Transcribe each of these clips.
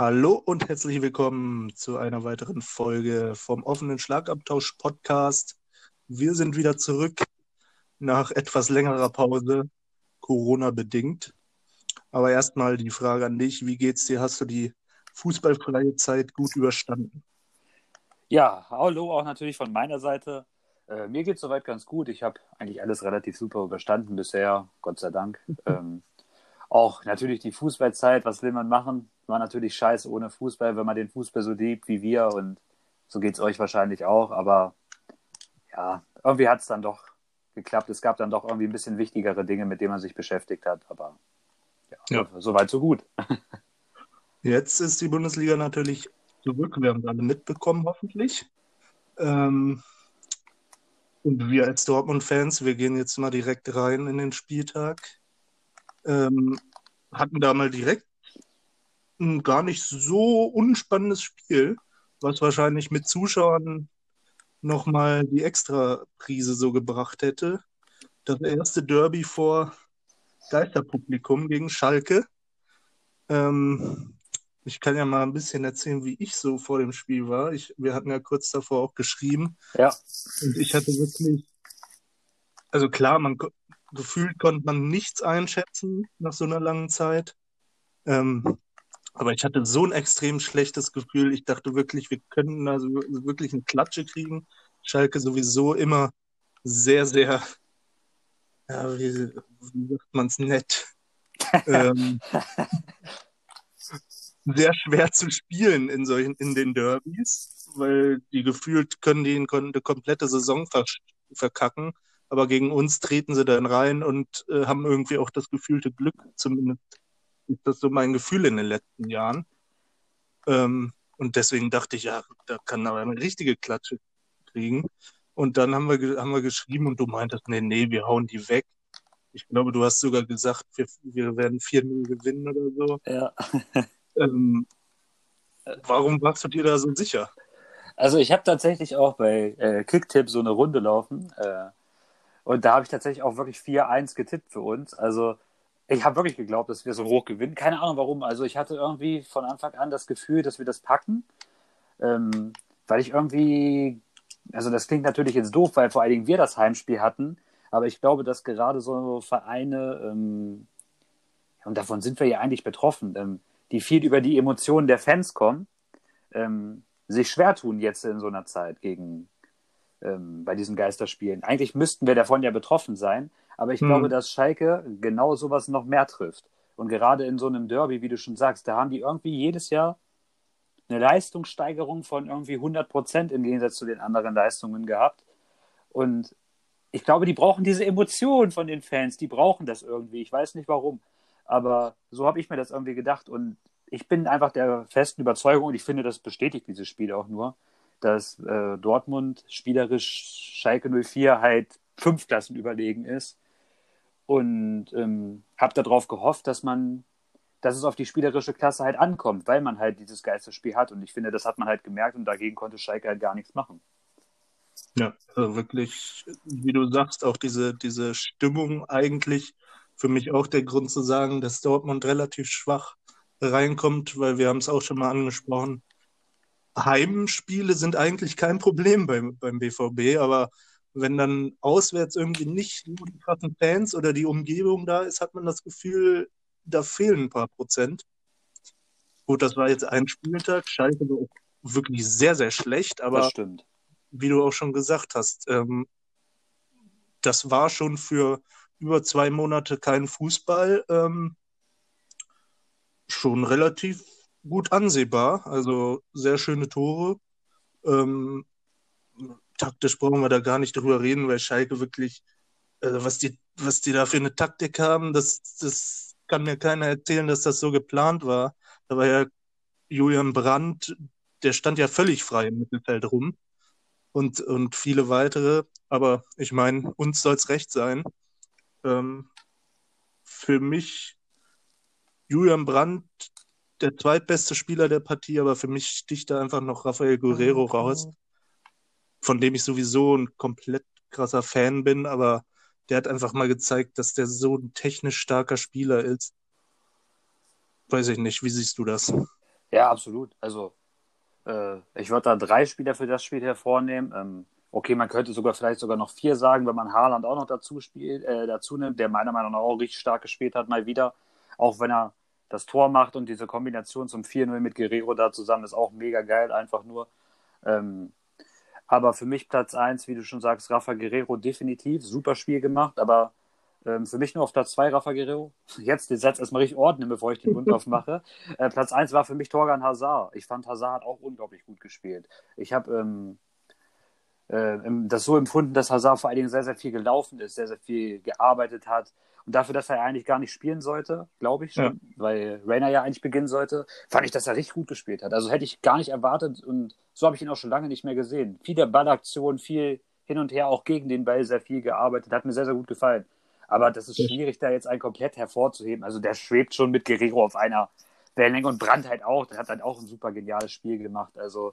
Hallo und herzlich willkommen zu einer weiteren Folge vom offenen Schlagabtausch Podcast. Wir sind wieder zurück nach etwas längerer Pause, Corona bedingt. Aber erstmal die Frage an dich, wie geht's dir? Hast du die fußballfreie Zeit gut überstanden? Ja, hallo auch natürlich von meiner Seite. Äh, mir geht's soweit ganz gut. Ich habe eigentlich alles relativ super überstanden bisher, Gott sei Dank. ähm, auch natürlich die Fußballzeit, was will man machen? War natürlich scheiße ohne Fußball, wenn man den Fußball so liebt wie wir und so geht es euch wahrscheinlich auch, aber ja, irgendwie hat es dann doch geklappt. Es gab dann doch irgendwie ein bisschen wichtigere Dinge, mit denen man sich beschäftigt hat, aber ja, ja. so weit, so gut. Jetzt ist die Bundesliga natürlich zurück. Wir haben es alle mitbekommen, hoffentlich. Ähm, und wir als Dortmund-Fans, wir gehen jetzt mal direkt rein in den Spieltag ähm, hatten da mal direkt ein gar nicht so unspannendes Spiel, was wahrscheinlich mit Zuschauern nochmal die Extra-Prise so gebracht hätte. Das erste Derby vor Geisterpublikum gegen Schalke. Ähm, ich kann ja mal ein bisschen erzählen, wie ich so vor dem Spiel war. Ich, wir hatten ja kurz davor auch geschrieben. Ja. Und ich hatte wirklich, also klar, man, gefühlt konnte man nichts einschätzen nach so einer langen Zeit. Ähm, aber ich hatte so ein extrem schlechtes Gefühl. Ich dachte wirklich, wir könnten also wirklich eine Klatsche kriegen. Schalke sowieso immer sehr, sehr, ja, wie, wie sagt man es nett, ähm, sehr schwer zu spielen in solchen, in den Derbys, weil die gefühlt können die eine komplette Saison verkacken aber gegen uns treten sie dann rein und äh, haben irgendwie auch das gefühlte Glück, zumindest ist das so mein Gefühl in den letzten Jahren. Ähm, und deswegen dachte ich, ja, da kann aber eine richtige Klatsche kriegen. Und dann haben wir, haben wir geschrieben und du meintest, nee, nee, wir hauen die weg. Ich glaube, du hast sogar gesagt, wir, wir werden 4-0 gewinnen oder so. Ja. ähm, warum warst du dir da so sicher? Also ich habe tatsächlich auch bei äh, Kicktip so eine Runde laufen. Äh, und da habe ich tatsächlich auch wirklich 4-1 getippt für uns. Also ich habe wirklich geglaubt, dass wir so hoch gewinnen. Keine Ahnung warum. Also ich hatte irgendwie von Anfang an das Gefühl, dass wir das packen. Ähm, weil ich irgendwie, also das klingt natürlich jetzt doof, weil vor allen Dingen wir das Heimspiel hatten. Aber ich glaube, dass gerade so Vereine, ähm, und davon sind wir ja eigentlich betroffen, ähm, die viel über die Emotionen der Fans kommen, ähm, sich schwer tun jetzt in so einer Zeit gegen, ähm, bei diesen Geisterspielen. Eigentlich müssten wir davon ja betroffen sein, aber ich hm. glaube, dass Schalke genau sowas noch mehr trifft. Und gerade in so einem Derby, wie du schon sagst, da haben die irgendwie jedes Jahr eine Leistungssteigerung von irgendwie 100 Prozent im Gegensatz zu den anderen Leistungen gehabt. Und ich glaube, die brauchen diese Emotionen von den Fans, die brauchen das irgendwie. Ich weiß nicht warum, aber so habe ich mir das irgendwie gedacht. Und ich bin einfach der festen Überzeugung, und ich finde, das bestätigt dieses Spiel auch nur, dass äh, Dortmund spielerisch Schalke 04 halt fünf Klassen überlegen ist. Und ähm, habe darauf gehofft, dass man, dass es auf die spielerische Klasse halt ankommt, weil man halt dieses Geisterspiel hat. Und ich finde, das hat man halt gemerkt und dagegen konnte Schalke halt gar nichts machen. Ja, also wirklich, wie du sagst, auch diese, diese Stimmung eigentlich für mich auch der Grund zu sagen, dass Dortmund relativ schwach reinkommt, weil wir haben es auch schon mal angesprochen. Heimspiele sind eigentlich kein Problem beim, beim BVB, aber wenn dann auswärts irgendwie nicht die krassen Fans oder die Umgebung da ist, hat man das Gefühl, da fehlen ein paar Prozent. Gut, das war jetzt ein Spieltag. Schalke war wirklich sehr, sehr schlecht, aber wie du auch schon gesagt hast, ähm, das war schon für über zwei Monate kein Fußball ähm, schon relativ gut ansehbar. Also sehr schöne Tore. Ähm, taktisch brauchen wir da gar nicht drüber reden, weil Schalke wirklich, äh, was, die, was die da für eine Taktik haben, das, das kann mir keiner erzählen, dass das so geplant war. Da war ja Julian Brandt, der stand ja völlig frei im Mittelfeld rum und, und viele weitere. Aber ich meine, uns soll es recht sein. Ähm, für mich, Julian Brandt der zweitbeste Spieler der Partie, aber für mich sticht da einfach noch Rafael Guerrero okay. raus, von dem ich sowieso ein komplett krasser Fan bin, aber der hat einfach mal gezeigt, dass der so ein technisch starker Spieler ist. Weiß ich nicht, wie siehst du das? Ja, absolut. Also äh, ich würde da drei Spieler für das Spiel hervornehmen. Ähm, okay, man könnte sogar vielleicht sogar noch vier sagen, wenn man Haaland auch noch dazu spielt, äh, dazu nimmt, der meiner Meinung nach auch richtig stark gespielt hat, mal wieder. Auch wenn er das Tor macht und diese Kombination zum 4-0 mit Guerrero da zusammen ist auch mega geil, einfach nur. Ähm, aber für mich Platz 1, wie du schon sagst, Rafa Guerrero definitiv, super Spiel gemacht, aber ähm, für mich nur auf Platz 2 Rafa Guerrero. Jetzt den Satz erstmal richtig ordnen, bevor ich den Mund aufmache. Äh, Platz 1 war für mich Torgan Hazard. Ich fand Hazard hat auch unglaublich gut gespielt. Ich habe ähm, äh, das so empfunden, dass Hazard vor allen Dingen sehr, sehr viel gelaufen ist, sehr, sehr viel gearbeitet hat. Und dafür, dass er eigentlich gar nicht spielen sollte, glaube ich schon, ja. weil Rainer ja eigentlich beginnen sollte, fand ich, dass er richtig gut gespielt hat. Also hätte ich gar nicht erwartet und so habe ich ihn auch schon lange nicht mehr gesehen. Viele Ballaktionen, viel hin und her, auch gegen den Ball sehr viel gearbeitet, hat mir sehr, sehr gut gefallen. Aber das ist schwierig, da jetzt einen komplett hervorzuheben. Also der schwebt schon mit Guerrero auf einer Wellenlänge und Brandt halt auch. Der hat dann auch ein super geniales Spiel gemacht. Also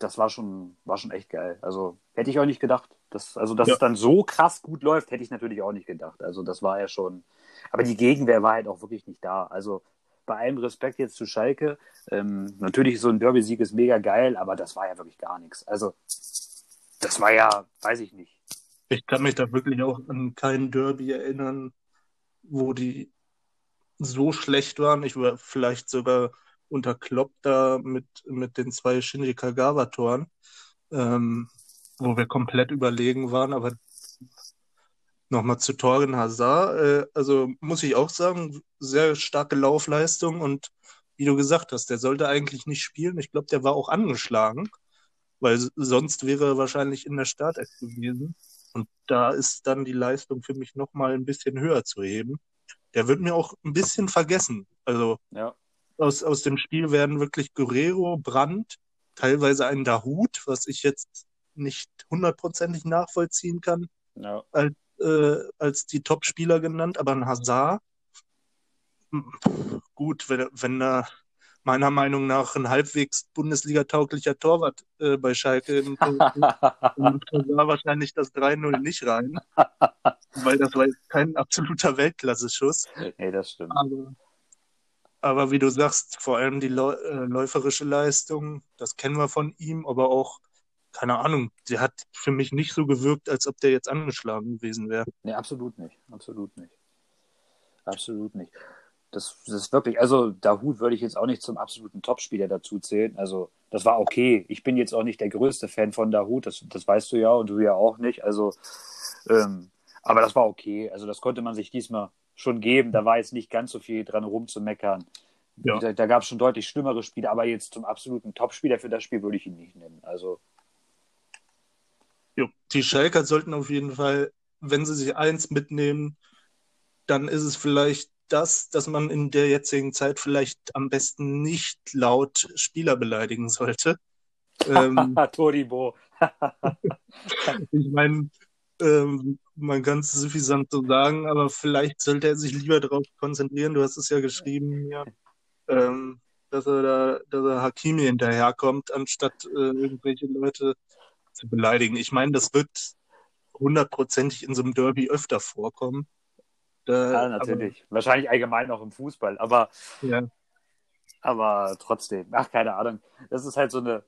das war schon, war schon echt geil. Also hätte ich auch nicht gedacht. Dass, also, dass ja. es dann so krass gut läuft, hätte ich natürlich auch nicht gedacht. Also das war ja schon. Aber die Gegenwehr war halt auch wirklich nicht da. Also bei allem Respekt jetzt zu Schalke, ähm, natürlich so ein Derby-Sieg ist mega geil, aber das war ja wirklich gar nichts. Also das war ja, weiß ich nicht. Ich kann mich da wirklich auch an kein Derby erinnern, wo die so schlecht waren. Ich war vielleicht sogar unter Klopp da mit, mit den zwei Shinji Kagawa-Toren, ähm, wo wir komplett überlegen waren. Aber nochmal zu Torgen Hazard. Äh, also muss ich auch sagen, sehr starke Laufleistung und wie du gesagt hast, der sollte eigentlich nicht spielen. Ich glaube, der war auch angeschlagen, weil sonst wäre er wahrscheinlich in der Startelf gewesen. Und da ist dann die Leistung für mich nochmal ein bisschen höher zu heben. Der wird mir auch ein bisschen vergessen. Also ja. Aus, aus dem Spiel werden wirklich Guerrero, Brandt, teilweise ein Dahut, was ich jetzt nicht hundertprozentig nachvollziehen kann, ja. als, äh, als die Top-Spieler genannt, aber ein Hazard, gut, wenn, wenn da meiner Meinung nach ein halbwegs Bundesliga-tauglicher Torwart äh, bei Schalke im Tor war wahrscheinlich das 3-0 nicht rein, weil das war kein absoluter Weltklasse-Schuss. Nee, das stimmt. Aber, aber, wie du sagst, vor allem die äh, läuferische Leistung, das kennen wir von ihm, aber auch, keine Ahnung, der hat für mich nicht so gewirkt, als ob der jetzt angeschlagen gewesen wäre. Nee, absolut nicht. Absolut nicht. Absolut nicht. Das, das ist wirklich, also Dahut würde ich jetzt auch nicht zum absoluten Topspieler dazu zählen. Also das war okay. Ich bin jetzt auch nicht der größte Fan von Dahut, das, das weißt du ja und du ja auch nicht. Also, ähm, aber das war okay. Also das konnte man sich diesmal schon geben. Da war jetzt nicht ganz so viel dran rumzumeckern. Ja. Da, da gab es schon deutlich schlimmere Spiele, aber jetzt zum absoluten Topspieler für das Spiel würde ich ihn nicht nennen. Also. Jo, die Schalker sollten auf jeden Fall, wenn sie sich eins mitnehmen, dann ist es vielleicht das, dass man in der jetzigen Zeit vielleicht am besten nicht laut Spieler beleidigen sollte. ähm, Toribo. ich meine, ähm, man kann es suffisant so sagen, aber vielleicht sollte er sich lieber darauf konzentrieren. Du hast es ja geschrieben, ja, ähm, dass er da, dass er Hakimi hinterherkommt, anstatt äh, irgendwelche Leute zu beleidigen. Ich meine, das wird hundertprozentig in so einem Derby öfter vorkommen. Äh, ja, natürlich. Aber, Wahrscheinlich allgemein auch im Fußball, aber, ja. aber trotzdem. Ach, keine Ahnung. Das ist halt so eine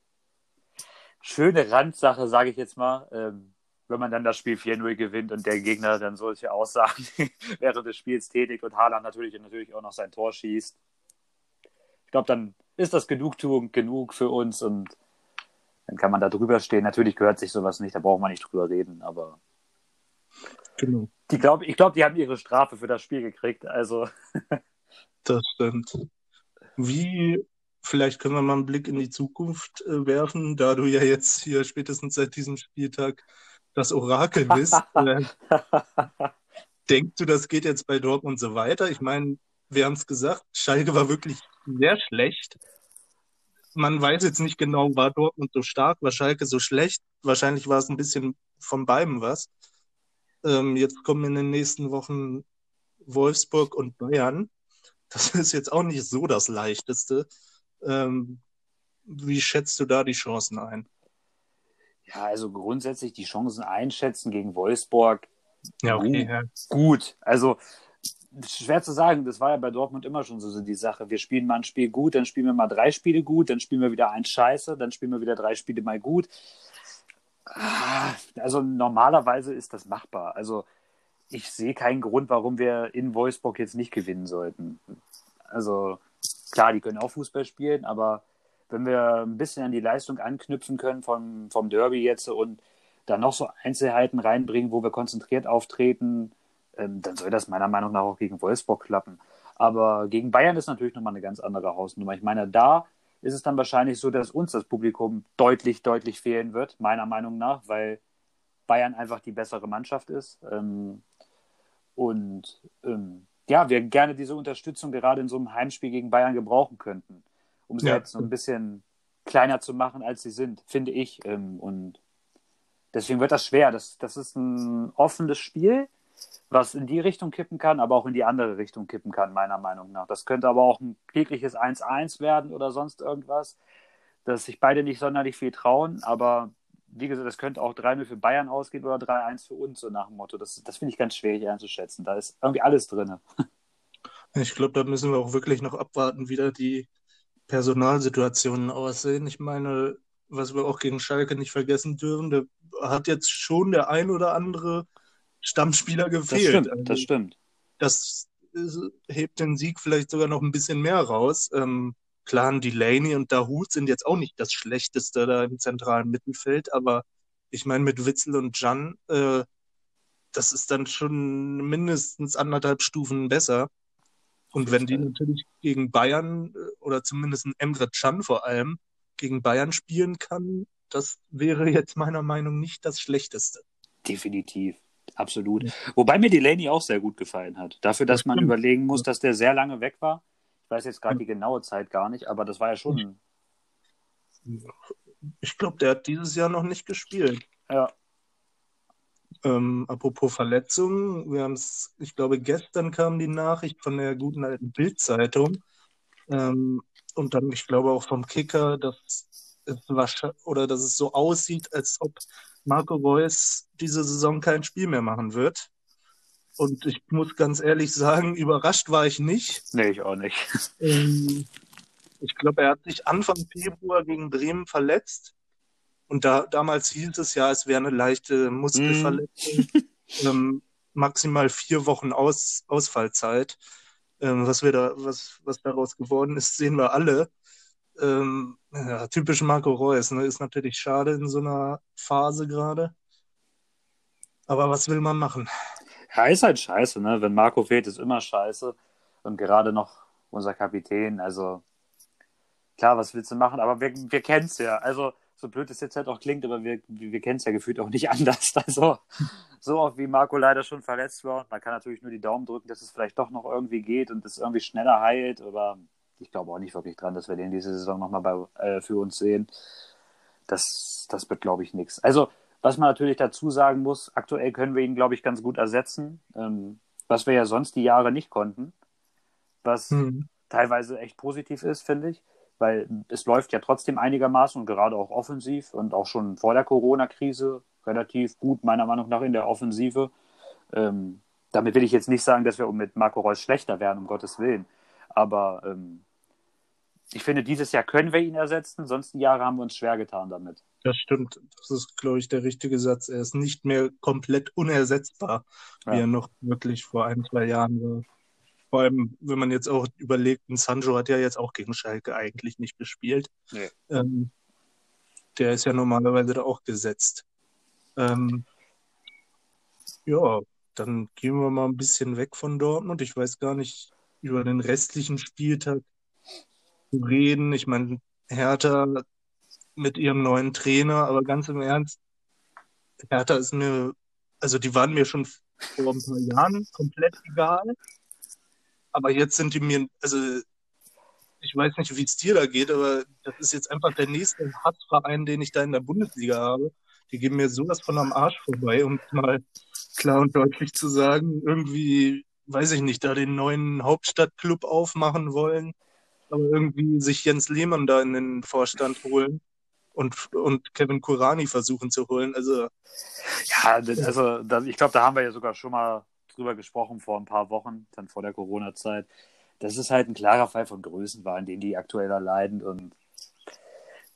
schöne Randsache, sage ich jetzt mal. Ähm, wenn man dann das Spiel 4-0 gewinnt und der Gegner dann solche Aussagen während des Spiels tätigt und Haaland natürlich, natürlich auch noch sein Tor schießt. Ich glaube, dann ist das Genugtuung genug für uns und dann kann man da drüber stehen. Natürlich gehört sich sowas nicht, da braucht man nicht drüber reden, aber Genau. Die glaub, ich glaube, die haben ihre Strafe für das Spiel gekriegt. Also. das stimmt. Wie, vielleicht können wir mal einen Blick in die Zukunft äh, werfen, da du ja jetzt hier spätestens seit diesem Spieltag das Orakel bist. äh, denkst du, das geht jetzt bei Dortmund so weiter? Ich meine, wir haben es gesagt, Schalke war wirklich sehr schlecht. Man weiß jetzt nicht genau, war Dortmund so stark, war Schalke so schlecht. Wahrscheinlich war es ein bisschen von beiden was. Ähm, jetzt kommen in den nächsten Wochen Wolfsburg und Bayern. Das ist jetzt auch nicht so das Leichteste. Ähm, wie schätzt du da die Chancen ein? Ja, also grundsätzlich die Chancen einschätzen gegen Wolfsburg. Ja, okay. Gut. Ja. gut. Also schwer zu sagen, das war ja bei Dortmund immer schon so die Sache. Wir spielen mal ein Spiel gut, dann spielen wir mal drei Spiele gut, dann spielen wir wieder eins scheiße, dann spielen wir wieder drei Spiele mal gut. Ah, also normalerweise ist das machbar. Also ich sehe keinen Grund, warum wir in Wolfsburg jetzt nicht gewinnen sollten. Also klar, die können auch Fußball spielen, aber wenn wir ein bisschen an die Leistung anknüpfen können vom, vom Derby jetzt und da noch so Einzelheiten reinbringen, wo wir konzentriert auftreten, ähm, dann soll das meiner Meinung nach auch gegen Wolfsburg klappen. Aber gegen Bayern ist natürlich nochmal eine ganz andere Hausnummer. Ich meine, da ist es dann wahrscheinlich so, dass uns das Publikum deutlich, deutlich fehlen wird, meiner Meinung nach, weil Bayern einfach die bessere Mannschaft ist. Ähm, und ähm, ja, wir gerne diese Unterstützung gerade in so einem Heimspiel gegen Bayern gebrauchen könnten, um sie ja. jetzt so ein bisschen kleiner zu machen, als sie sind, finde ich. Ähm, und deswegen wird das schwer. Das, das ist ein offenes Spiel was in die Richtung kippen kann, aber auch in die andere Richtung kippen kann, meiner Meinung nach. Das könnte aber auch ein klägliches 1-1 werden oder sonst irgendwas, dass sich beide nicht sonderlich viel trauen, aber wie gesagt, das könnte auch 3-0 für Bayern ausgehen oder 3-1 für uns, so nach dem Motto. Das, das finde ich ganz schwierig einzuschätzen. Da ist irgendwie alles drin. Ich glaube, da müssen wir auch wirklich noch abwarten, wie da die Personalsituationen aussehen. Ich meine, was wir auch gegen Schalke nicht vergessen dürfen, da hat jetzt schon der ein oder andere Stammspieler gefehlt. Das stimmt, das stimmt. Das hebt den Sieg vielleicht sogar noch ein bisschen mehr raus. Ähm, klar, Delaney und Dahut sind jetzt auch nicht das Schlechteste da im zentralen Mittelfeld, aber ich meine, mit Witzel und Jan, äh, das ist dann schon mindestens anderthalb Stufen besser. Und wenn die natürlich gegen Bayern äh, oder zumindest ein Emre Can vor allem gegen Bayern spielen kann, das wäre jetzt meiner Meinung nach nicht das Schlechteste. Definitiv. Absolut. Ja. Wobei mir Delaney auch sehr gut gefallen hat. Dafür, dass das man überlegen muss, dass der sehr lange weg war. Ich weiß jetzt gerade die genaue Zeit gar nicht, aber das war ja schon. Ich glaube, der hat dieses Jahr noch nicht gespielt. Ja. Ähm, apropos Verletzungen, wir haben es, ich glaube, gestern kam die Nachricht von der guten alten Bildzeitung ähm, und dann, ich glaube, auch vom Kicker, dass es oder dass es so aussieht, als ob Marco Reus diese Saison kein Spiel mehr machen wird. Und ich muss ganz ehrlich sagen, überrascht war ich nicht. Nee, ich auch nicht. Ähm, ich glaube, er hat sich Anfang Februar gegen Bremen verletzt. Und da, damals hieß es ja, es wäre eine leichte Muskelverletzung. Mm. ähm, maximal vier Wochen Aus, Ausfallzeit. Ähm, was, wir da, was, was daraus geworden ist, sehen wir alle. Ähm, ja, typisch Marco Reus, ne? Ist natürlich schade in so einer Phase gerade. Aber was will man machen? Ja, ist halt scheiße, ne? Wenn Marco fehlt, ist immer scheiße. Und gerade noch unser Kapitän, also klar, was willst du machen? Aber wir, wir kennen es ja. Also, so blöd es jetzt halt auch klingt, aber wir, wir kennen es ja gefühlt auch nicht anders. Also, so oft wie Marco leider schon verletzt war. Man kann natürlich nur die Daumen drücken, dass es vielleicht doch noch irgendwie geht und es irgendwie schneller heilt. Aber ich glaube auch nicht wirklich dran, dass wir den diese Saison nochmal äh, für uns sehen. Das, das wird, glaube ich, nichts. Also, was man natürlich dazu sagen muss, aktuell können wir ihn, glaube ich, ganz gut ersetzen, ähm, was wir ja sonst die Jahre nicht konnten, was mhm. teilweise echt positiv ist, finde ich, weil es läuft ja trotzdem einigermaßen und gerade auch offensiv und auch schon vor der Corona-Krise relativ gut, meiner Meinung nach, in der Offensive. Ähm, damit will ich jetzt nicht sagen, dass wir mit Marco Reus schlechter werden, um Gottes Willen. Aber ähm, ich finde, dieses Jahr können wir ihn ersetzen, sonst die Jahre haben wir uns schwer getan damit. Das stimmt. Das ist, glaube ich, der richtige Satz. Er ist nicht mehr komplett unersetzbar, ja. wie er noch wirklich vor ein, zwei Jahren war. Vor allem, wenn man jetzt auch überlegt, ein Sancho hat ja jetzt auch gegen Schalke eigentlich nicht gespielt. Nee. Ähm, der ist ja normalerweise da auch gesetzt. Ähm, ja, dann gehen wir mal ein bisschen weg von Dortmund. Ich weiß gar nicht über den restlichen Spieltag zu reden. Ich meine, Hertha mit ihrem neuen Trainer, aber ganz im Ernst, Hertha ist mir, also die waren mir schon vor ein paar Jahren komplett egal. Aber jetzt sind die mir, also ich weiß nicht, wie es dir da geht, aber das ist jetzt einfach der nächste Hassverein, den ich da in der Bundesliga habe. Die gehen mir sowas von am Arsch vorbei, um mal klar und deutlich zu sagen. Irgendwie, weiß ich nicht, da den neuen Hauptstadtclub aufmachen wollen aber irgendwie sich Jens Lehmann da in den Vorstand holen und, und Kevin Kurani versuchen zu holen. Also ja, also ich glaube, da haben wir ja sogar schon mal drüber gesprochen vor ein paar Wochen, dann vor der Corona-Zeit. Das ist halt ein klarer Fall von Größenwahn, den die aktuell erleiden. Und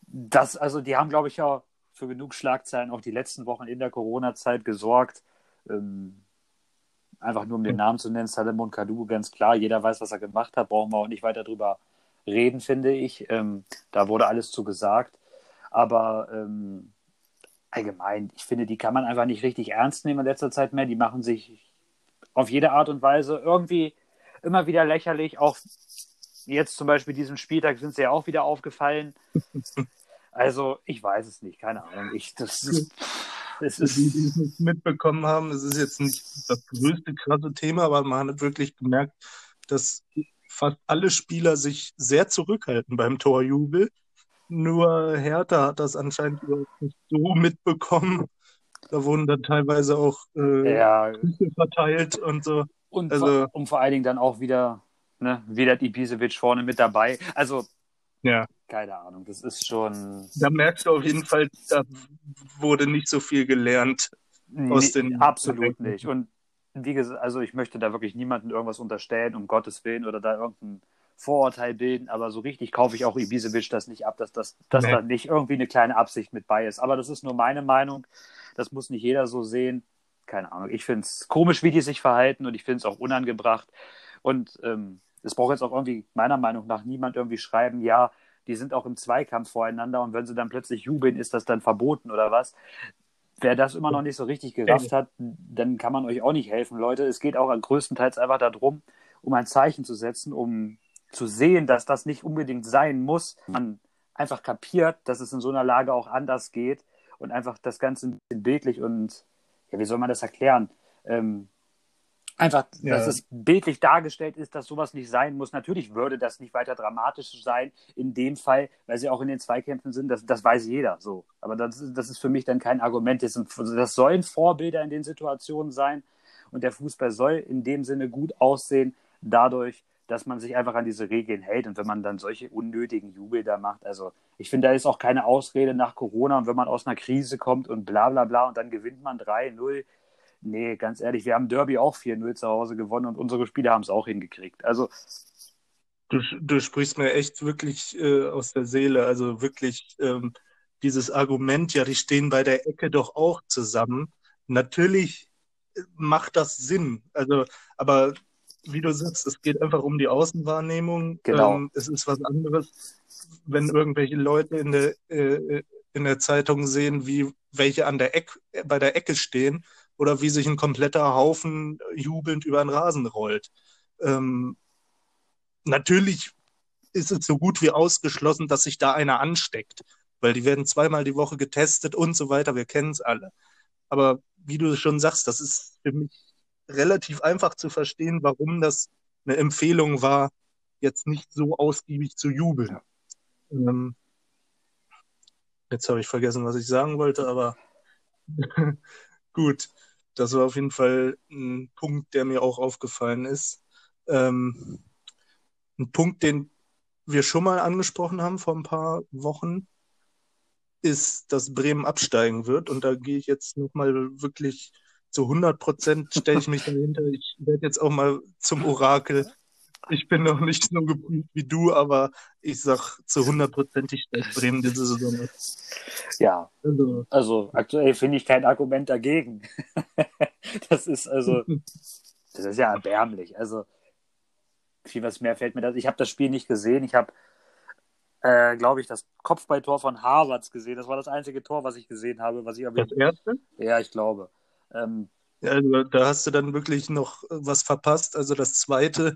das, also die haben, glaube ich, ja für genug Schlagzeilen auch die letzten Wochen in der Corona-Zeit gesorgt. Ähm, einfach nur um den Namen zu nennen, Salomon Kadu, ganz klar, jeder weiß, was er gemacht hat, brauchen wir auch nicht weiter drüber reden, finde ich. Ähm, da wurde alles zu gesagt. Aber ähm, allgemein, ich finde, die kann man einfach nicht richtig ernst nehmen in letzter Zeit mehr. Die machen sich auf jede Art und Weise irgendwie immer wieder lächerlich. Auch jetzt zum Beispiel diesen Spieltag sind sie ja auch wieder aufgefallen. Also, ich weiß es nicht, keine Ahnung. Ich, das ist, es ist... Die, die es nicht mitbekommen haben, es ist jetzt nicht das größte krasse Thema, aber man hat wirklich gemerkt, dass fast alle Spieler sich sehr zurückhalten beim Torjubel. Nur Hertha hat das anscheinend überhaupt nicht so mitbekommen. Da wurden dann teilweise auch äh, ja. verteilt und so. Und, also, vor, und vor allen Dingen dann auch wieder, ne, Vedat Ibisevic vorne mit dabei. Also, ja. keine Ahnung, das ist schon. Da merkst du auf jeden Fall, da wurde nicht so viel gelernt aus nee, den. Absolut nicht. Und wie gesagt, also ich möchte da wirklich niemandem irgendwas unterstellen, um Gottes Willen, oder da irgendein Vorurteil bilden, aber so richtig kaufe ich auch Ibisevic das nicht ab, dass, das, dass nee. da nicht irgendwie eine kleine Absicht mit bei ist. Aber das ist nur meine Meinung. Das muss nicht jeder so sehen. Keine Ahnung. Ich finde es komisch, wie die sich verhalten und ich finde es auch unangebracht. Und ähm, es braucht jetzt auch irgendwie meiner Meinung nach niemand irgendwie schreiben, ja, die sind auch im Zweikampf voreinander und wenn sie dann plötzlich jubeln, ist das dann verboten oder was? Wer das immer noch nicht so richtig gerafft hat, dann kann man euch auch nicht helfen, Leute. Es geht auch größtenteils einfach darum, um ein Zeichen zu setzen, um zu sehen, dass das nicht unbedingt sein muss. Man einfach kapiert, dass es in so einer Lage auch anders geht und einfach das Ganze ein bisschen bildlich und, ja, wie soll man das erklären? Ähm, einfach, ja. dass es bildlich dargestellt ist, dass sowas nicht sein muss. Natürlich würde das nicht weiter dramatisch sein in dem Fall, weil sie auch in den Zweikämpfen sind. Das, das weiß jeder so. Aber das, das ist für mich dann kein Argument. Das, sind, das sollen Vorbilder in den Situationen sein. Und der Fußball soll in dem Sinne gut aussehen, dadurch, dass man sich einfach an diese Regeln hält. Und wenn man dann solche unnötigen Jubel da macht, also ich finde, da ist auch keine Ausrede nach Corona und wenn man aus einer Krise kommt und bla bla bla und dann gewinnt man 3-0. Nee, ganz ehrlich, wir haben Derby auch 4-0 zu Hause gewonnen und unsere Spieler haben es auch hingekriegt. Also. Du, du sprichst mir echt wirklich äh, aus der Seele. Also wirklich ähm, dieses Argument, ja, die stehen bei der Ecke doch auch zusammen. Natürlich äh, macht das Sinn. Also, aber wie du sagst, es geht einfach um die Außenwahrnehmung. Genau. Ähm, es ist was anderes, wenn irgendwelche Leute in der, äh, in der Zeitung sehen, wie welche an der Eck, bei der Ecke stehen oder wie sich ein kompletter Haufen jubelnd über den Rasen rollt. Ähm, natürlich ist es so gut wie ausgeschlossen, dass sich da einer ansteckt, weil die werden zweimal die Woche getestet und so weiter. Wir kennen es alle. Aber wie du schon sagst, das ist für mich relativ einfach zu verstehen, warum das eine Empfehlung war, jetzt nicht so ausgiebig zu jubeln. Ähm, jetzt habe ich vergessen, was ich sagen wollte, aber gut. Das war auf jeden Fall ein Punkt, der mir auch aufgefallen ist. Ähm, ein Punkt, den wir schon mal angesprochen haben vor ein paar Wochen, ist, dass Bremen absteigen wird. Und da gehe ich jetzt nochmal wirklich zu 100 Prozent stelle ich mich dahinter. Ich werde jetzt auch mal zum Orakel. Ich bin noch nicht so geprüft wie du, aber ich sag zu 100 Prozent, ich stelle Bremen diese Saison. Ja, also, also aktuell finde ich kein Argument dagegen. das ist also, das ist ja erbärmlich. Also, viel was mehr fällt mir das. Ich habe das Spiel nicht gesehen. Ich habe, äh, glaube ich, das Kopfballtor von Harvards gesehen. Das war das einzige Tor, was ich gesehen habe. Was ich das erste? Ja, ich glaube. Ähm, also, da hast du dann wirklich noch was verpasst. Also das zweite,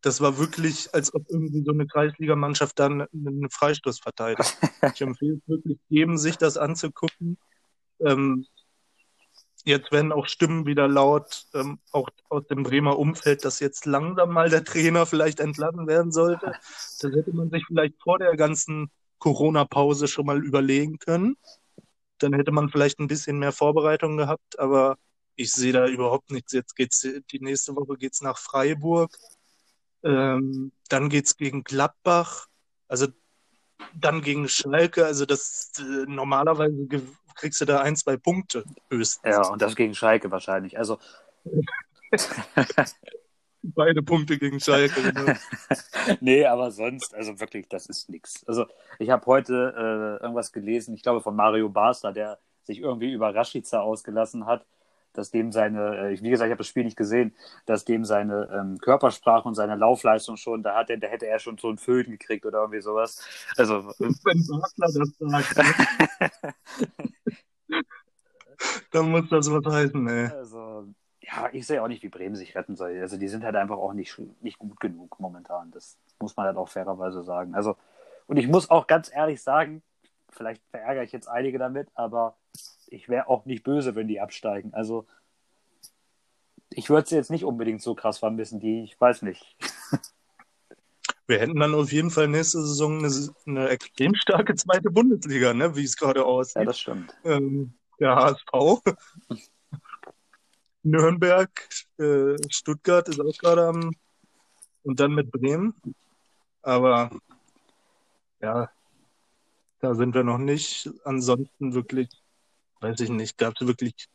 das war wirklich, als ob irgendwie so eine Kreisligamannschaft dann einen Freistoß verteidigt. ich empfehle es wirklich jedem, sich das anzugucken. Ähm, jetzt werden auch Stimmen wieder laut, ähm, auch aus dem Bremer Umfeld, dass jetzt langsam mal der Trainer vielleicht entlassen werden sollte. Das hätte man sich vielleicht vor der ganzen Corona-Pause schon mal überlegen können dann hätte man vielleicht ein bisschen mehr Vorbereitung gehabt, aber ich sehe da überhaupt nichts. Jetzt geht's, die nächste Woche geht's nach Freiburg, ähm, dann geht's gegen Gladbach, also dann gegen Schalke, also das äh, normalerweise kriegst du da ein, zwei Punkte höchstens. Ja, und das gegen Schalke wahrscheinlich. Also Beide Punkte gegen Schalke. Genau. nee, aber sonst, also wirklich, das ist nichts. Also ich habe heute äh, irgendwas gelesen, ich glaube von Mario Basler, der sich irgendwie über Rashica ausgelassen hat, dass dem seine, äh, wie gesagt, ich habe das Spiel nicht gesehen, dass dem seine ähm, Körpersprache und seine Laufleistung schon, da hat er, da hätte er schon so einen Föhn gekriegt oder irgendwie sowas. Also wenn Basler das sagt, ne? dann muss das was heißen, ey. Also ja, ich sehe auch nicht, wie Bremen sich retten soll. Also die sind halt einfach auch nicht, nicht gut genug momentan. Das muss man halt auch fairerweise sagen. Also, und ich muss auch ganz ehrlich sagen, vielleicht verärgere ich jetzt einige damit, aber ich wäre auch nicht böse, wenn die absteigen. Also ich würde sie jetzt nicht unbedingt so krass vermissen, die, ich weiß nicht. Wir hätten dann auf jeden Fall nächste Saison eine, eine extrem starke zweite Bundesliga, ne? wie es gerade aussieht. Ja, das stimmt. Ähm, der HSV. Nürnberg, äh, Stuttgart ist auch gerade am. Und dann mit Bremen. Aber ja, da sind wir noch nicht. Ansonsten wirklich, weiß ich nicht, gab es wirklich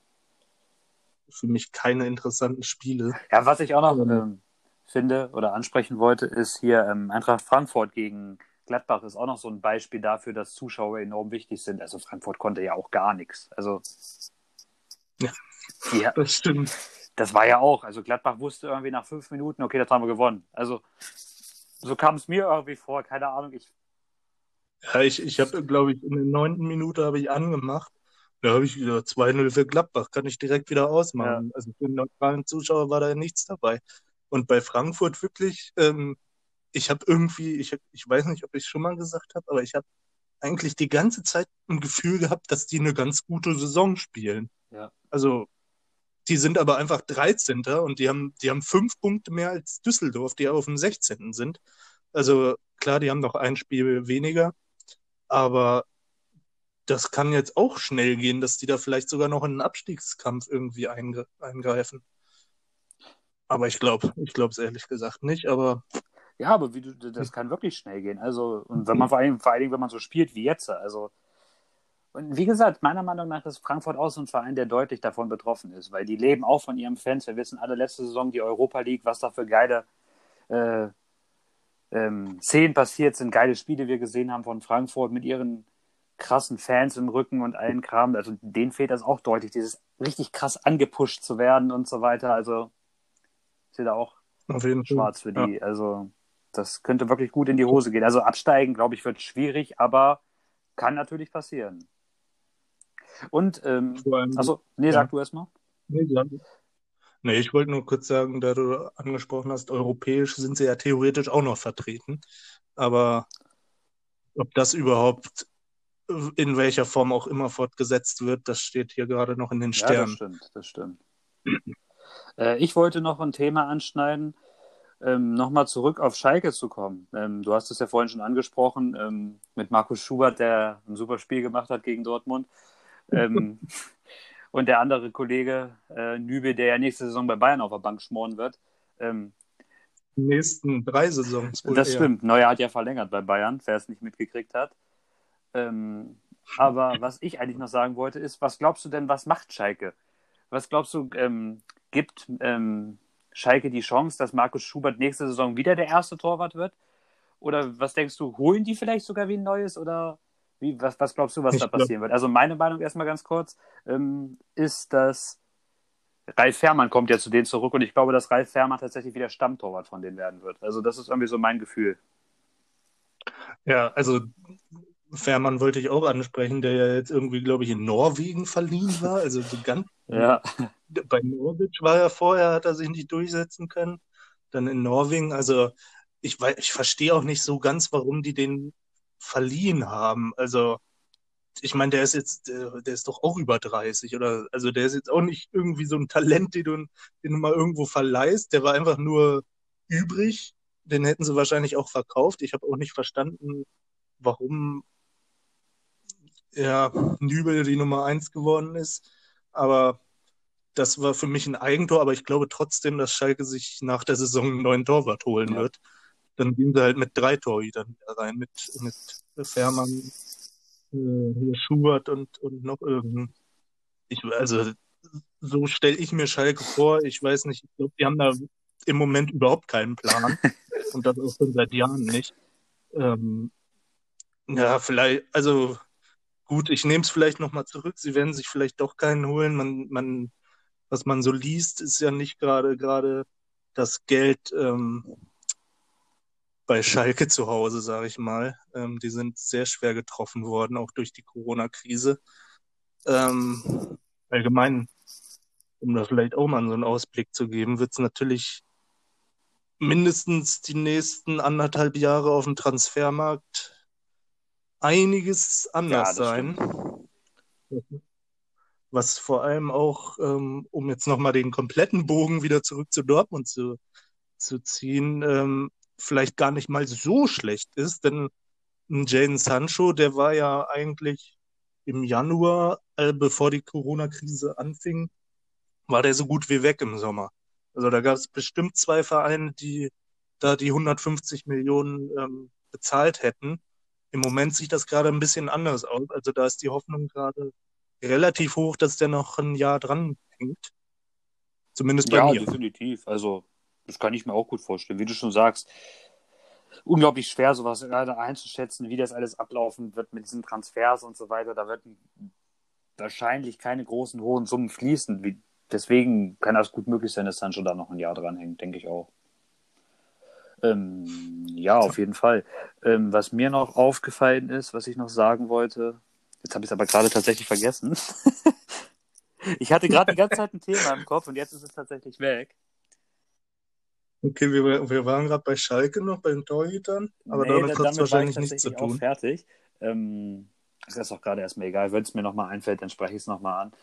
für mich keine interessanten Spiele. Ja, was ich auch noch ähm, finde oder ansprechen wollte, ist hier ähm, Eintracht Frankfurt gegen Gladbach ist auch noch so ein Beispiel dafür, dass Zuschauer enorm wichtig sind. Also Frankfurt konnte ja auch gar nichts. Also ja, die, das stimmt. Das war ja auch. Also Gladbach wusste irgendwie nach fünf Minuten, okay, das haben wir gewonnen. Also so kam es mir irgendwie vor. Keine Ahnung. Ich ja, ich, ich habe, glaube ich, in der neunten Minute habe ich angemacht. Da habe ich wieder 2-0 für Gladbach, kann ich direkt wieder ausmachen. Ja. Also für den neutralen Zuschauer war da nichts dabei. Und bei Frankfurt wirklich, ähm, ich habe irgendwie, ich, ich weiß nicht, ob ich es schon mal gesagt habe, aber ich habe eigentlich die ganze Zeit ein Gefühl gehabt, dass die eine ganz gute Saison spielen. Ja. Also, die sind aber einfach 13. und die haben, die haben fünf Punkte mehr als Düsseldorf, die auf dem 16. sind. Also, klar, die haben noch ein Spiel weniger, aber das kann jetzt auch schnell gehen, dass die da vielleicht sogar noch in einen Abstiegskampf irgendwie einge eingreifen. Aber ich glaube, ich glaube es ehrlich gesagt nicht, aber ja, aber wie du, das kann wirklich schnell gehen. Also, und wenn man vor allem, vor allem, wenn man so spielt wie jetzt, also. Und wie gesagt, meiner Meinung nach ist Frankfurt auch so ein Verein, der deutlich davon betroffen ist, weil die leben auch von ihren Fans. Wir wissen alle letzte Saison die Europa League, was da für geile äh, ähm, Szenen passiert sind, geile Spiele wir gesehen haben von Frankfurt mit ihren krassen Fans im Rücken und allen Kram. Also denen fehlt das auch deutlich, dieses richtig krass angepusht zu werden und so weiter. Also ist da auch schwarz für die. Ja. Also das könnte wirklich gut in die Hose gehen. Also absteigen, glaube ich, wird schwierig, aber kann natürlich passieren. Und, ähm, also, nee, ja. sag du erstmal. Nee, nee, ich wollte nur kurz sagen, da du angesprochen hast, europäisch sind sie ja theoretisch auch noch vertreten. Aber ob das überhaupt in welcher Form auch immer fortgesetzt wird, das steht hier gerade noch in den Sternen. Ja, das stimmt, das stimmt. äh, ich wollte noch ein Thema anschneiden, ähm, nochmal zurück auf Schalke zu kommen. Ähm, du hast es ja vorhin schon angesprochen, ähm, mit Markus Schubert, der ein super Spiel gemacht hat gegen Dortmund. Ähm, und der andere Kollege, äh, Nübel, der ja nächste Saison bei Bayern auf der Bank schmoren wird. Ähm, Die nächsten drei Saisons. das eher. stimmt. Neuer hat ja verlängert bei Bayern, wer es nicht mitgekriegt hat. Ähm, aber was ich eigentlich noch sagen wollte, ist, was glaubst du denn, was macht Schalke? Was glaubst du, gibt Schalke die Chance, dass Markus Schubert nächste Saison wieder der erste Torwart wird? Oder was denkst du, holen die vielleicht sogar wie ein neues? Oder wie, was, was glaubst du, was ich da passieren glaub... wird? Also meine Meinung erstmal ganz kurz ähm, ist, dass Ralf Fährmann kommt ja zu denen zurück und ich glaube, dass Ralf Fährmann tatsächlich wieder Stammtorwart von denen werden wird. Also das ist irgendwie so mein Gefühl. Ja, also Fährmann wollte ich auch ansprechen, der ja jetzt irgendwie, glaube ich, in Norwegen verliehen war. Also so ganz ja bei Norwich war er vorher, hat er sich nicht durchsetzen können. Dann in Norwegen, also ich, ich verstehe auch nicht so ganz, warum die den verliehen haben. Also ich meine, der ist jetzt, der, der, ist doch auch über 30 oder also der ist jetzt auch nicht irgendwie so ein Talent, den du, den du mal irgendwo verleihst. Der war einfach nur übrig. Den hätten sie wahrscheinlich auch verkauft. Ich habe auch nicht verstanden, warum ja, Nübel die Nummer eins geworden ist. Aber das war für mich ein Eigentor, aber ich glaube trotzdem, dass Schalke sich nach der Saison einen neuen Torwart holen ja. wird. Dann gehen sie halt mit drei Torhütern wieder rein, mit, mit Fährmann, äh, Schubert und, und noch irgendein. Ich, also so stelle ich mir Schalke vor. Ich weiß nicht, ich glaube, die haben da im Moment überhaupt keinen Plan. Und das auch schon seit Jahren nicht. Ähm, ja, vielleicht, also gut, ich nehme es vielleicht nochmal zurück. Sie werden sich vielleicht doch keinen holen. Man, man, was man so liest, ist ja nicht gerade gerade das Geld ähm, bei Schalke zu Hause, sage ich mal. Ähm, die sind sehr schwer getroffen worden, auch durch die Corona-Krise. Ähm, allgemein, um da vielleicht auch mal so einen Ausblick zu geben, wird es natürlich mindestens die nächsten anderthalb Jahre auf dem Transfermarkt einiges anders ja, sein. Was vor allem auch, ähm, um jetzt nochmal den kompletten Bogen wieder zurück zu Dortmund zu, zu ziehen, ähm, vielleicht gar nicht mal so schlecht ist, denn Jaden Sancho, der war ja eigentlich im Januar, äh, bevor die Corona-Krise anfing, war der so gut wie weg im Sommer. Also da gab es bestimmt zwei Vereine, die da die 150 Millionen ähm, bezahlt hätten. Im Moment sieht das gerade ein bisschen anders aus. Also da ist die Hoffnung gerade relativ hoch, dass der noch ein Jahr dran hängt. Zumindest bei ja, mir. Ja, definitiv. Also das kann ich mir auch gut vorstellen. Wie du schon sagst, unglaublich schwer, sowas gerade einzuschätzen, wie das alles ablaufen wird mit diesen Transfers und so weiter. Da wird wahrscheinlich keine großen hohen Summen fließen. Deswegen kann das gut möglich sein, dass Sancho da noch ein Jahr dranhängt, denke ich auch. Ähm, ja, auf jeden Fall. Ähm, was mir noch aufgefallen ist, was ich noch sagen wollte, jetzt habe ich es aber gerade tatsächlich vergessen. ich hatte gerade die ganze Zeit ein Thema im Kopf und jetzt ist es tatsächlich weg. Okay, wir, wir waren gerade bei Schalke noch, bei den Torhütern, aber nee, damit hat es wahrscheinlich nichts zu tun. Auch fertig. Ähm, das ist auch gerade erstmal egal. Wenn es mir nochmal einfällt, dann spreche ich es nochmal an.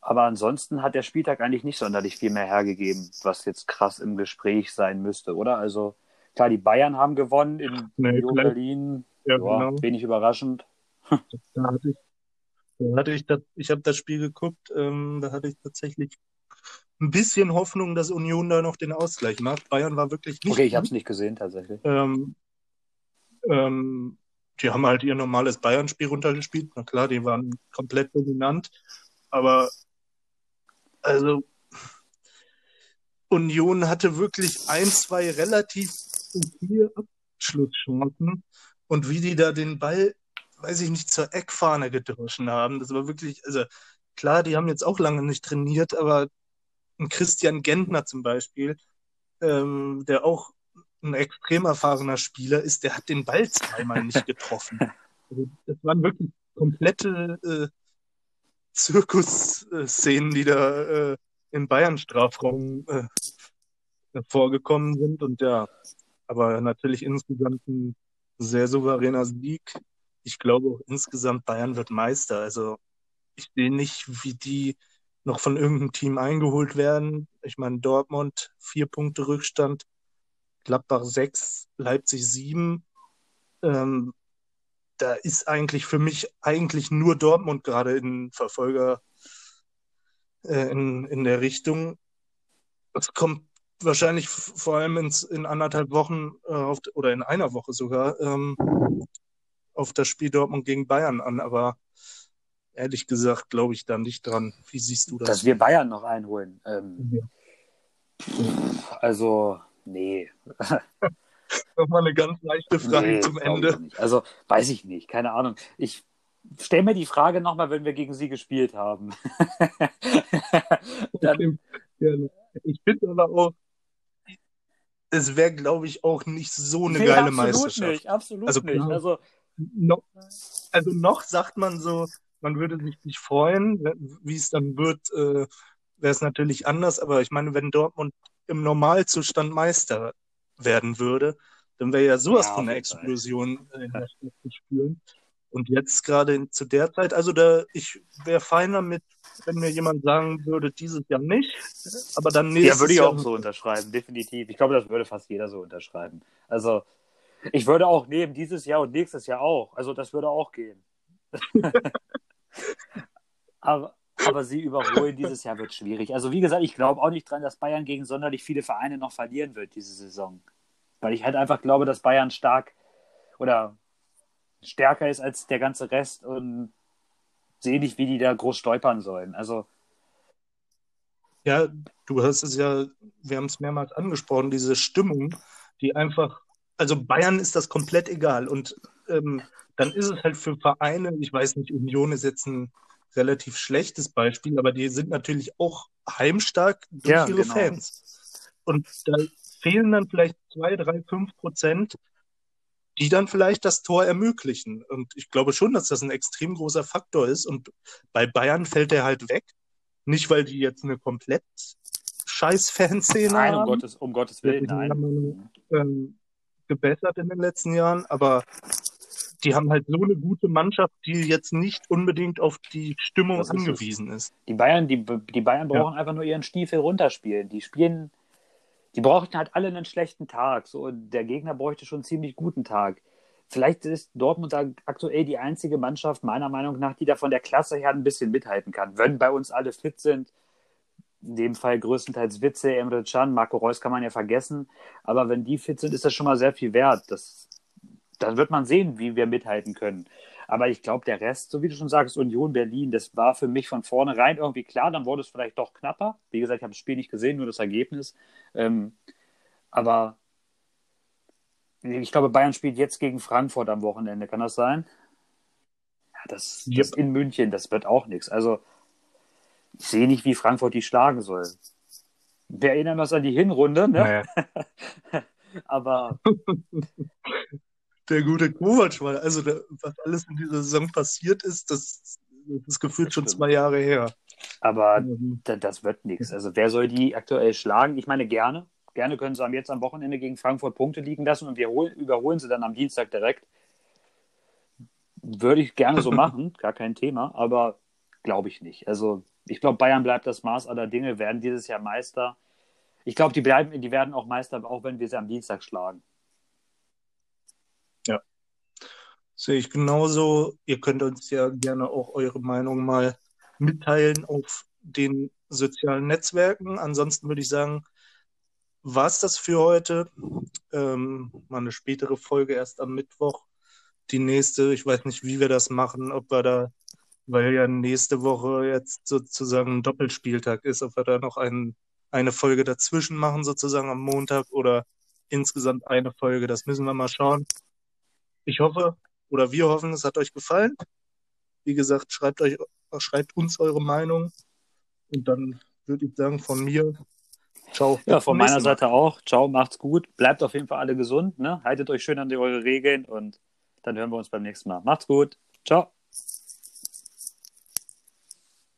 Aber ansonsten hat der Spieltag eigentlich nicht sonderlich viel mehr hergegeben, was jetzt krass im Gespräch sein müsste, oder? Also klar, die Bayern haben gewonnen in nee, Berlin. Ja, Boah, genau. Wenig überraschend. Da hatte ich, da hatte ich, das, ich habe das Spiel geguckt, ähm, da hatte ich tatsächlich ein bisschen Hoffnung, dass Union da noch den Ausgleich macht. Bayern war wirklich nicht. Okay, ich habe es nicht gesehen tatsächlich. Ähm, ähm, die haben halt ihr normales Bayern-Spiel runtergespielt. Na klar, die waren komplett dominant. Aber also Union hatte wirklich ein, zwei relativ viele Abschlusschancen. Und wie die da den Ball, weiß ich nicht, zur Eckfahne gedroschen haben, das war wirklich, also klar, die haben jetzt auch lange nicht trainiert, aber ein Christian Gentner zum Beispiel, ähm, der auch ein extrem erfahrener Spieler ist, der hat den Ball zweimal nicht getroffen. Also, das waren wirklich komplette äh, Zirkusszenen, die da äh, im Bayern-Strafraum äh, vorgekommen sind. Und ja, aber natürlich insgesamt ein sehr souveräner Sieg. Ich glaube auch insgesamt Bayern wird Meister. Also ich sehe nicht, wie die noch von irgendeinem Team eingeholt werden. Ich meine, Dortmund vier Punkte Rückstand, Gladbach sechs, Leipzig sieben. Ähm, da ist eigentlich für mich eigentlich nur Dortmund gerade in Verfolger äh, in, in der Richtung. Es kommt wahrscheinlich vor allem ins, in anderthalb Wochen äh, auf, oder in einer Woche sogar ähm, auf das Spiel Dortmund gegen Bayern an, aber ehrlich gesagt glaube ich da nicht dran. Wie siehst du das? Dass wir Bayern noch einholen. Ähm, ja. Also, nee. Nochmal eine ganz leichte Frage nee, zum Ende. Also, weiß ich nicht, keine Ahnung. Ich stelle mir die Frage nochmal, wenn wir gegen sie gespielt haben. Dann... Ich finde aber auch, es wäre, glaube ich, auch nicht so eine nee, geile absolut Meisterschaft. Nicht, absolut also, nicht. Also, no, also noch sagt man so, man würde sich nicht freuen. Wie es dann wird, äh, wäre es natürlich anders. Aber ich meine, wenn Dortmund im Normalzustand Meister werden würde, dann wäre ja sowas ja, von einer Explosion Fall. in der Stadt zu spüren. Und jetzt gerade zu der Zeit, also da, ich wäre feiner mit, wenn mir jemand sagen würde, dieses Jahr nicht, aber dann nächstes Jahr. Ja, würde ich auch so unterschreiben, definitiv. Ich glaube, das würde fast jeder so unterschreiben. Also, ich würde auch nehmen, dieses Jahr und nächstes Jahr auch. Also, das würde auch gehen. aber, aber sie überholen dieses Jahr wird schwierig. Also, wie gesagt, ich glaube auch nicht dran, dass Bayern gegen sonderlich viele Vereine noch verlieren wird diese Saison. Weil ich halt einfach glaube, dass Bayern stark oder stärker ist als der ganze Rest und sehe nicht, wie die da groß stolpern sollen. Also Ja, du hast es ja, wir haben es mehrmals angesprochen, diese Stimmung, die einfach, also Bayern ist das komplett egal. Und ähm, dann ist es halt für Vereine, ich weiß nicht, Union ist jetzt ein relativ schlechtes Beispiel, aber die sind natürlich auch heimstark durch Ja, ihre genau. Fans. Und da fehlen dann vielleicht zwei, drei, fünf Prozent, die dann vielleicht das Tor ermöglichen. Und ich glaube schon, dass das ein extrem großer Faktor ist. Und bei Bayern fällt der halt weg. Nicht, weil die jetzt eine komplett scheiß Fanszene Nein, um haben. Gottes, um Gottes Die Willen, haben nein. ähm, gebessert in den letzten Jahren, aber die haben halt so eine gute Mannschaft, die jetzt nicht unbedingt auf die Stimmung Das ist angewiesen ist. Die Bayern, die, die Bayern Ja. brauchen einfach nur ihren Stiefel runterspielen. Die spielen, die brauchten halt alle einen schlechten Tag. So, der Gegner bräuchte schon einen ziemlich guten Tag. Vielleicht ist Dortmund aktuell die einzige Mannschaft, meiner Meinung nach, die da von der Klasse her ein bisschen mithalten kann. Wenn bei uns alle fit sind, in dem Fall größtenteils Witze, Emre Can, Marco Reus kann man ja vergessen. Aber wenn die fit sind, ist das schon mal sehr viel wert. Das, dann wird man sehen, wie wir mithalten können. Aber ich glaube, der Rest, so wie du schon sagst, Union Berlin, das war für mich von vornherein irgendwie klar. Dann wurde es vielleicht doch knapper. Wie gesagt, ich habe das Spiel nicht gesehen, nur das Ergebnis. Ähm, aber ich glaube, Bayern spielt jetzt gegen Frankfurt am Wochenende. Kann das sein? Ja, das, Yep. das in München, das wird auch nichts. Also, ich sehe nicht, wie Frankfurt die schlagen soll. Wir erinnern uns an die Hinrunde, ne? Naja. Aber Der gute Kovac war, also der, was alles in dieser Saison passiert ist, das, das ist gefühlt Das schon zwei Jahre her. Aber da- das wird nichts. Also wer soll die aktuell schlagen? Ich meine, gerne. Gerne können sie jetzt am Wochenende gegen Frankfurt Punkte liegen lassen und wir holen, überholen sie dann am Dienstag direkt. Würde ich gerne so machen, gar kein Thema, aber glaube ich nicht. Also ich glaube, Bayern bleibt das Maß aller Dinge, werden dieses Jahr Meister. Ich glaube, die bleiben, die werden auch Meister, auch wenn wir sie am Dienstag schlagen. Sehe ich genauso. Ihr könnt uns ja gerne auch eure Meinung mal mitteilen auf den sozialen Netzwerken. Ansonsten würde ich sagen, war es das für heute. Ähm, mal eine spätere Folge erst am Mittwoch. Die nächste, ich weiß nicht, wie wir das machen, ob wir da, weil ja nächste Woche jetzt sozusagen ein Doppelspieltag ist, ob wir da noch ein, eine Folge dazwischen machen, sozusagen am Montag oder insgesamt eine Folge. Das müssen wir mal schauen. Ich hoffe, oder wir hoffen, es hat euch gefallen. Wie gesagt, schreibt euch, schreibt uns eure Meinung. Und dann würde ich sagen, von mir, ciao. Ja, von meiner. Seite auch. Ciao, macht's gut. Bleibt auf jeden Fall alle gesund. Ne? Haltet euch schön an die, eure Regeln und dann hören wir uns beim nächsten Mal. Macht's gut. Ciao.